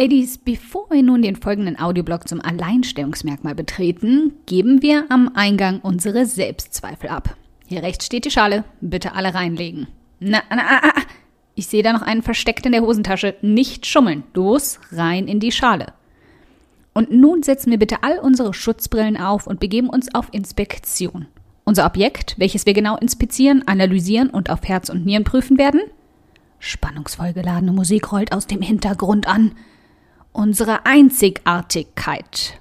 Ladies, bevor wir nun den folgenden Audioblog zum Alleinstellungsmerkmal betreten, geben wir am Eingang unsere Selbstzweifel ab. Hier rechts steht die Schale, bitte alle reinlegen. Na, na, na, na. Ich sehe da noch einen versteckt in der Hosentasche. Nicht schummeln. Los, rein in die Schale. Und nun setzen wir bitte all unsere Schutzbrillen auf und begeben uns auf Inspektion. Unser Objekt, welches wir genau inspizieren, analysieren und auf Herz und Nieren prüfen werden? Spannungsvoll geladene Musik rollt aus dem Hintergrund an unsere Einzigartigkeit.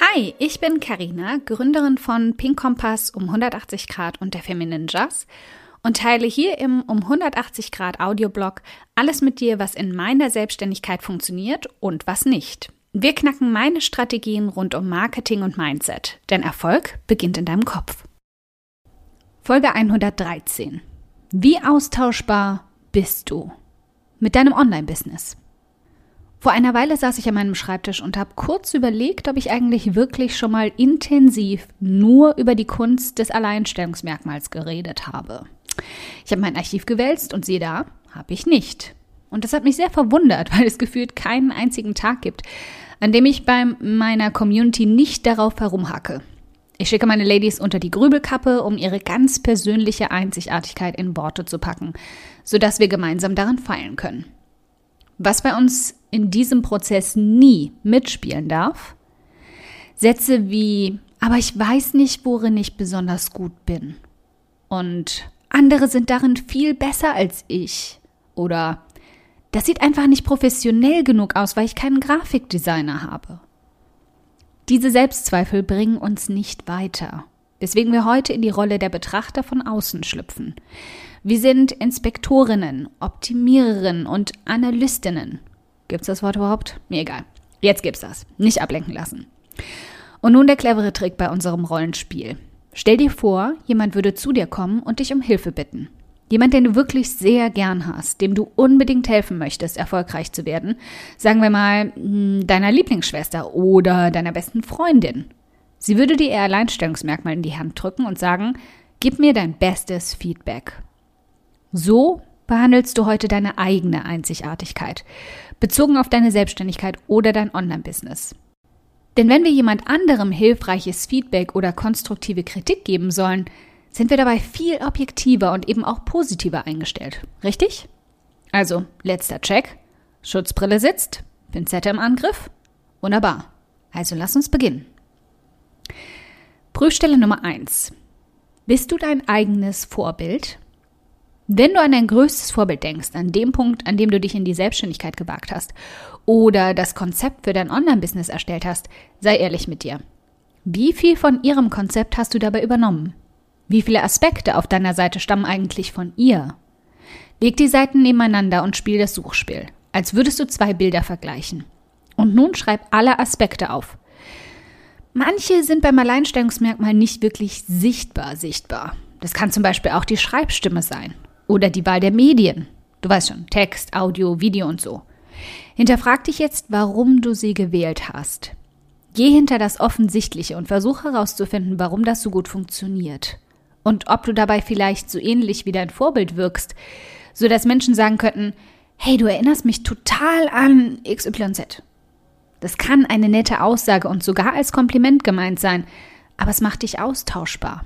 Hi, ich bin Karina, Gründerin von Pink Kompass um 180 Grad und der Feminine Jazz und teile hier im um 180 Grad Audioblog alles mit dir, was in meiner Selbstständigkeit funktioniert und was nicht. Wir knacken meine Strategien rund um Marketing und Mindset, denn Erfolg beginnt in deinem Kopf. Folge 113. Wie austauschbar bist du mit deinem Online-Business? Vor einer Weile saß ich an meinem Schreibtisch und habe kurz überlegt, ob ich eigentlich wirklich schon mal intensiv nur über die Kunst des Alleinstellungsmerkmals geredet habe. Ich habe mein Archiv gewälzt und sehe da, habe ich nicht. Und das hat mich sehr verwundert, weil es gefühlt keinen einzigen Tag gibt, an dem ich bei meiner Community nicht darauf herumhacke. Ich schicke meine Ladies unter die Grübelkappe, um ihre ganz persönliche Einzigartigkeit in Worte zu packen, sodass wir gemeinsam daran feilen können. Was bei uns in diesem Prozess nie mitspielen darf, Sätze wie, aber ich weiß nicht, worin ich besonders gut bin. Und andere sind darin viel besser als ich. Oder das sieht einfach nicht professionell genug aus, weil ich keinen Grafikdesigner habe. Diese Selbstzweifel bringen uns nicht weiter, weswegen wir heute in die Rolle der Betrachter von außen schlüpfen. Wir sind Inspektorinnen, Optimiererinnen und Analystinnen. Gibt's das Wort überhaupt? Mir egal. Jetzt gibt's das. Nicht ablenken lassen. Und nun der clevere Trick bei unserem Rollenspiel. Stell dir vor, jemand würde zu dir kommen und dich um Hilfe bitten. Jemand, den du wirklich sehr gern hast, dem du unbedingt helfen möchtest, erfolgreich zu werden, sagen wir mal hm, deiner Lieblingsschwester oder deiner besten Freundin. Sie würde dir ihr Alleinstellungsmerkmal in die Hand drücken und sagen, gib mir dein bestes Feedback. So behandelst du heute deine eigene Einzigartigkeit, bezogen auf deine Selbstständigkeit oder dein Online-Business. Denn wenn wir jemand anderem hilfreiches Feedback oder konstruktive Kritik geben sollen, sind wir dabei viel objektiver und eben auch positiver eingestellt. Richtig? Also, letzter Check. Schutzbrille sitzt, Pinzette im Angriff. Wunderbar. Also lass uns beginnen. Prüfstelle Nummer 1. Bist du dein eigenes Vorbild? Wenn du an dein größtes Vorbild denkst, an dem Punkt, an dem du dich in die Selbstständigkeit gewagt hast oder das Konzept für dein Online-Business erstellt hast, sei ehrlich mit dir. Wie viel von ihrem Konzept hast du dabei übernommen? Wie viele Aspekte auf deiner Seite stammen eigentlich von ihr? Leg die Seiten nebeneinander und spiel das Suchspiel, als würdest du zwei Bilder vergleichen. Und nun schreib alle Aspekte auf. Manche sind beim Alleinstellungsmerkmal nicht wirklich sichtbar sichtbar. Das kann zum Beispiel auch die Schreibstimme sein oder die Wahl der Medien. Du weißt schon, Text, Audio, Video und so. Hinterfrag dich jetzt, warum du sie gewählt hast. Geh hinter das Offensichtliche und versuche herauszufinden, warum das so gut funktioniert und ob du dabei vielleicht so ähnlich wie dein Vorbild wirkst, so dass Menschen sagen könnten, hey, du erinnerst mich total an XYZ. Das kann eine nette Aussage und sogar als Kompliment gemeint sein, aber es macht dich austauschbar.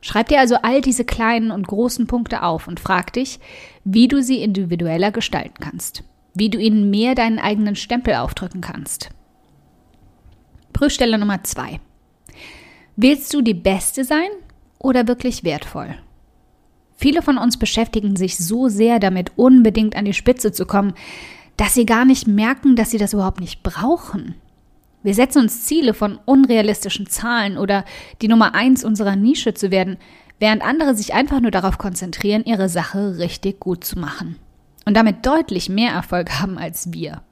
Schreib dir also all diese kleinen und großen Punkte auf und frag dich, wie du sie individueller gestalten kannst, wie du ihnen mehr deinen eigenen Stempel aufdrücken kannst. Prüfstelle Nummer zwei. Willst du die Beste sein oder wirklich wertvoll? Viele von uns beschäftigen sich so sehr damit, unbedingt an die Spitze zu kommen, dass sie gar nicht merken, dass sie das überhaupt nicht brauchen. Wir setzen uns Ziele von unrealistischen Zahlen oder die Nummer eins unserer Nische zu werden, während andere sich einfach nur darauf konzentrieren, ihre Sache richtig gut zu machen. Und damit deutlich mehr Erfolg haben als wir.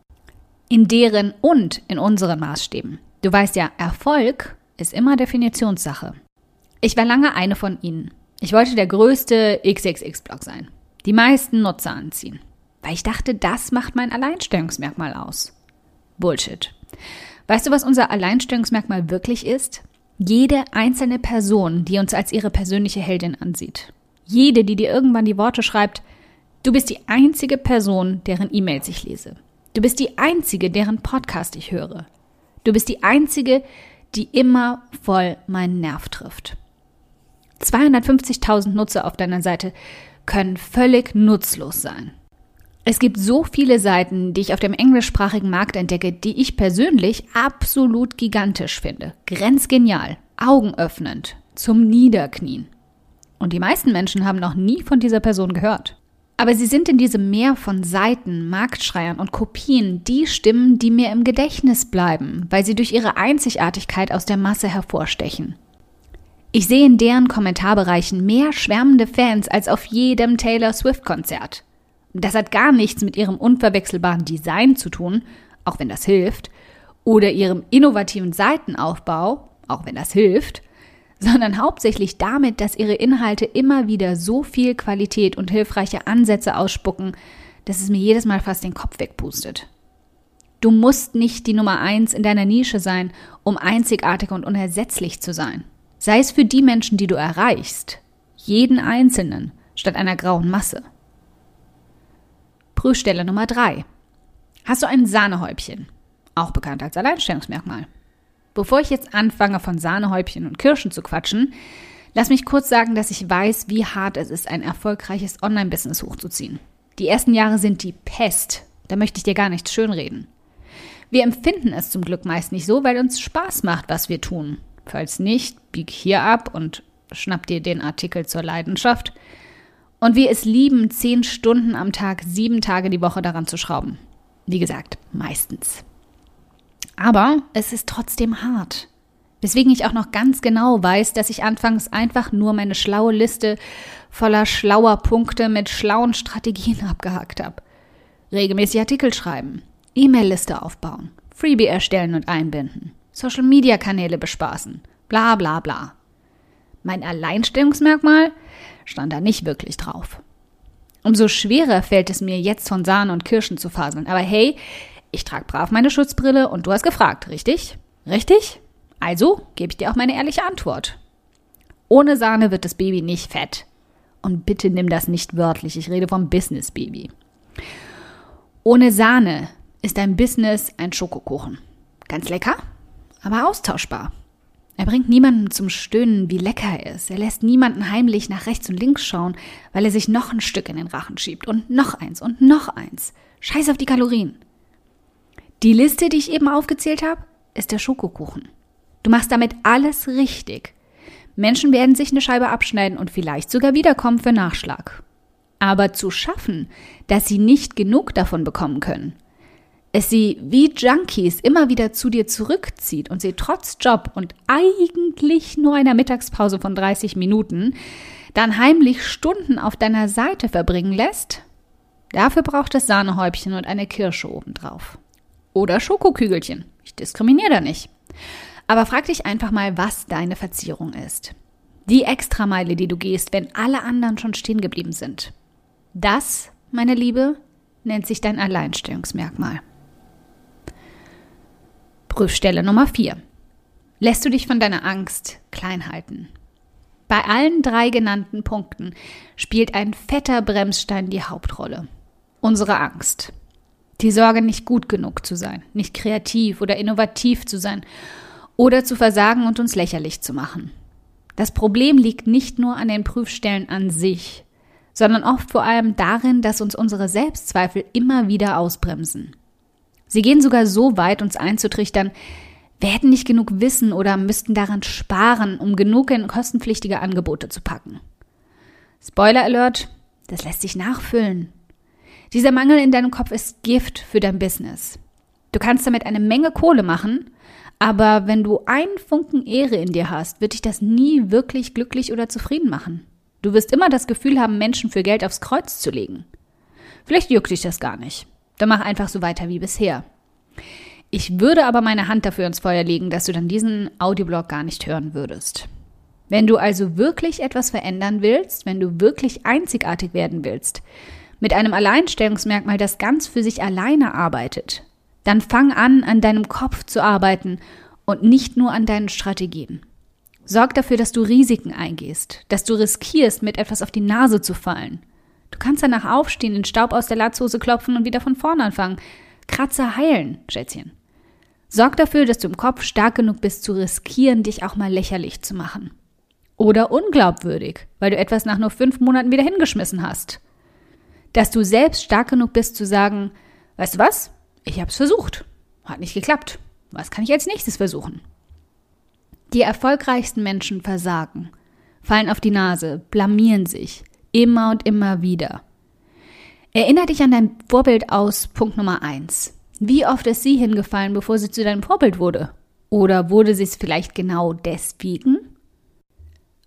In deren und in unseren Maßstäben. Du weißt ja, Erfolg ist immer Definitionssache. Ich war lange eine von ihnen. Ich wollte der größte XXX-Blog sein. Die meisten Nutzer anziehen. Weil ich dachte, das macht mein Alleinstellungsmerkmal aus. Bullshit. Weißt du, was unser Alleinstellungsmerkmal wirklich ist? Jede einzelne Person, die uns als ihre persönliche Heldin ansieht. Jede, die dir irgendwann die Worte schreibt, du bist die einzige Person, deren E-Mails ich lese. Du bist die einzige, deren Podcast ich höre. Du bist die einzige, die immer voll meinen Nerv trifft. 250.000 Nutzer auf deiner Seite können völlig nutzlos sein. Es gibt so viele Seiten, die ich auf dem englischsprachigen Markt entdecke, die ich persönlich absolut gigantisch finde. Grenzgenial, augenöffnend, zum Niederknien. Und die meisten Menschen haben noch nie von dieser Person gehört. Aber sie sind in diesem Meer von Seiten, Marktschreiern und Kopien die Stimmen, die mir im Gedächtnis bleiben, weil sie durch ihre Einzigartigkeit aus der Masse hervorstechen. Ich sehe in deren Kommentarbereichen mehr schwärmende Fans als auf jedem Taylor Swift-Konzert. Das hat gar nichts mit ihrem unverwechselbaren Design zu tun, auch wenn das hilft, oder ihrem innovativen Seitenaufbau, auch wenn das hilft, sondern hauptsächlich damit, dass ihre Inhalte immer wieder so viel Qualität und hilfreiche Ansätze ausspucken, dass es mir jedes Mal fast den Kopf wegpustet. Du musst nicht die Nummer eins in deiner Nische sein, um einzigartig und unersetzlich zu sein. Sei es für die Menschen, die du erreichst, jeden Einzelnen, statt einer grauen Masse. Prüfstelle Nummer 3. Hast du ein Sahnehäubchen? Auch bekannt als Alleinstellungsmerkmal. Bevor ich jetzt anfange, von Sahnehäubchen und Kirschen zu quatschen, lass mich kurz sagen, dass ich weiß, wie hart es ist, ein erfolgreiches Online-Business hochzuziehen. Die ersten Jahre sind die Pest. Da möchte ich dir gar nichts schönreden. Wir empfinden es zum Glück meist nicht so, weil uns Spaß macht, was wir tun. Falls nicht, bieg hier ab und schnapp dir den Artikel zur Leidenschaft und wir es lieben, zehn Stunden am Tag, sieben Tage die Woche daran zu schrauben. Wie gesagt, meistens. Aber es ist trotzdem hart. Weswegen ich auch noch ganz genau weiß, dass ich anfangs einfach nur meine schlaue Liste voller schlauer Punkte mit schlauen Strategien abgehakt habe. Regelmäßig Artikel schreiben, E-Mail-Liste aufbauen, Freebie erstellen und einbinden, Social-Media-Kanäle bespaßen, bla bla bla. Mein Alleinstellungsmerkmal? stand da nicht wirklich drauf. Umso schwerer fällt es mir jetzt von Sahne und Kirschen zu faseln. Aber hey, ich trage brav meine Schutzbrille und du hast gefragt, richtig? Richtig? Also gebe ich dir auch meine ehrliche Antwort. Ohne Sahne wird das Baby nicht fett. Und bitte nimm das nicht wörtlich, ich rede vom Business Baby. Ohne Sahne ist dein Business ein Schokokuchen. Ganz lecker, aber austauschbar. Er bringt niemanden zum Stöhnen, wie lecker er ist. Er lässt niemanden heimlich nach rechts und links schauen, weil er sich noch ein Stück in den Rachen schiebt und noch eins und noch eins. Scheiß auf die Kalorien. Die Liste, die ich eben aufgezählt habe, ist der Schokokuchen. Du machst damit alles richtig. Menschen werden sich eine Scheibe abschneiden und vielleicht sogar wiederkommen für Nachschlag. Aber zu schaffen, dass sie nicht genug davon bekommen können, es sie wie Junkies immer wieder zu dir zurückzieht und sie trotz Job und eigentlich nur einer Mittagspause von 30 Minuten dann heimlich Stunden auf deiner Seite verbringen lässt, dafür braucht es Sahnehäubchen und eine Kirsche obendrauf. Oder Schokokügelchen. Ich diskriminiere da nicht. Aber frag dich einfach mal, was deine Verzierung ist. Die Extrameile, die du gehst, wenn alle anderen schon stehen geblieben sind. Das, meine Liebe, nennt sich dein Alleinstellungsmerkmal. Prüfstelle Nummer 4. Lässt du dich von deiner Angst klein halten? Bei allen drei genannten Punkten spielt ein fetter Bremsstein die Hauptrolle. Unsere Angst. Die Sorge, nicht gut genug zu sein, nicht kreativ oder innovativ zu sein oder zu versagen und uns lächerlich zu machen. Das Problem liegt nicht nur an den Prüfstellen an sich, sondern oft vor allem darin, dass uns unsere Selbstzweifel immer wieder ausbremsen. Sie gehen sogar so weit, uns einzutrichtern, wir hätten nicht genug Wissen oder müssten daran sparen, um genug in kostenpflichtige Angebote zu packen. Spoiler Alert, das lässt sich nachfüllen. Dieser Mangel in deinem Kopf ist Gift für dein Business. Du kannst damit eine Menge Kohle machen, aber wenn du einen Funken Ehre in dir hast, wird dich das nie wirklich glücklich oder zufrieden machen. Du wirst immer das Gefühl haben, Menschen für Geld aufs Kreuz zu legen. Vielleicht juckt dich das gar nicht. Dann mach einfach so weiter wie bisher. Ich würde aber meine Hand dafür ins Feuer legen, dass du dann diesen Audioblog gar nicht hören würdest. Wenn du also wirklich etwas verändern willst, wenn du wirklich einzigartig werden willst, mit einem Alleinstellungsmerkmal, das ganz für sich alleine arbeitet, Dann fang an, an deinem Kopf zu arbeiten und nicht nur an deinen Strategien. Sorg dafür, dass du Risiken eingehst, dass du riskierst, mit etwas auf die Nase zu fallen. Du kannst danach aufstehen, den Staub aus der Latzhose klopfen und wieder von vorne anfangen. Kratzer heilen, Schätzchen. Sorg dafür, dass du im Kopf stark genug bist zu riskieren, dich auch mal lächerlich zu machen. Oder unglaubwürdig, weil du etwas nach nur fünf Monaten wieder hingeschmissen hast. Dass du selbst stark genug bist zu sagen, weißt du was? Ich hab's versucht. Hat nicht geklappt. Was kann ich als nächstes versuchen? Die erfolgreichsten Menschen versagen, fallen auf die Nase, blamieren sich, immer und immer wieder. Erinner dich an dein Vorbild aus Punkt Nummer eins. Wie oft ist sie hingefallen, bevor sie zu deinem Vorbild wurde? Oder wurde sie es vielleicht genau deswegen?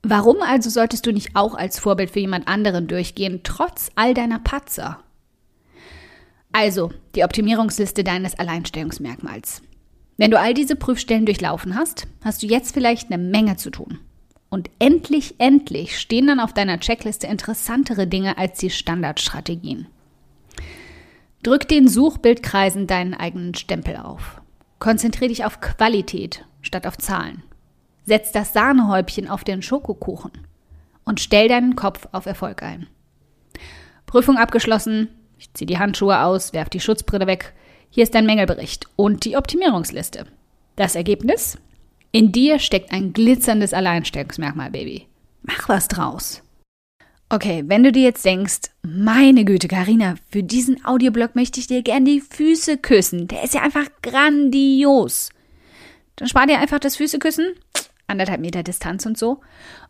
Warum also solltest du nicht auch als Vorbild für jemand anderen durchgehen, trotz all deiner Patzer? Also, die Optimierungsliste deines Alleinstellungsmerkmals. Wenn du all diese Prüfstellen durchlaufen hast, hast du jetzt vielleicht eine Menge zu tun. Und endlich, endlich stehen dann auf deiner Checkliste interessantere Dinge als die Standardstrategien. Drück den Suchbildkreisen deinen eigenen Stempel auf. Konzentriere dich auf Qualität statt auf Zahlen. Setz das Sahnehäubchen auf den Schokokuchen und stell deinen Kopf auf Erfolg ein. Prüfung abgeschlossen. Ich ziehe die Handschuhe aus, werf die Schutzbrille weg. Hier ist dein Mängelbericht und die Optimierungsliste. Das Ergebnis? In dir steckt ein glitzerndes Alleinstellungsmerkmal, Baby. Mach was draus. Okay, wenn du dir jetzt denkst, meine Güte, Karina, für diesen Audioblog möchte ich dir gern die Füße küssen. Der ist ja einfach grandios. Dann spar dir einfach das Füßeküssen, anderthalb Meter Distanz und so,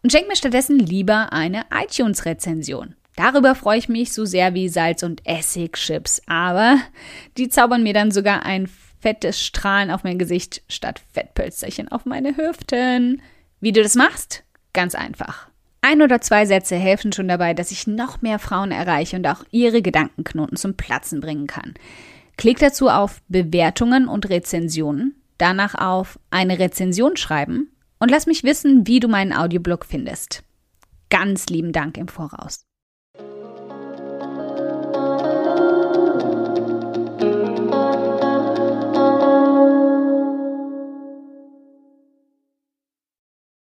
und schenk mir stattdessen lieber eine iTunes-Rezension. Darüber freue ich mich so sehr wie Salz- und Essigchips, aber die zaubern mir dann sogar ein fettes Strahlen auf mein Gesicht statt Fettpölsterchen auf meine Hüften. Wie du das machst? Ganz einfach. Ein oder zwei Sätze helfen schon dabei, dass ich noch mehr Frauen erreiche und auch ihre Gedankenknoten zum Platzen bringen kann. Klick dazu auf Bewertungen und Rezensionen, danach auf eine Rezension schreiben und lass mich wissen, wie du meinen Audioblog findest. Ganz lieben Dank im Voraus.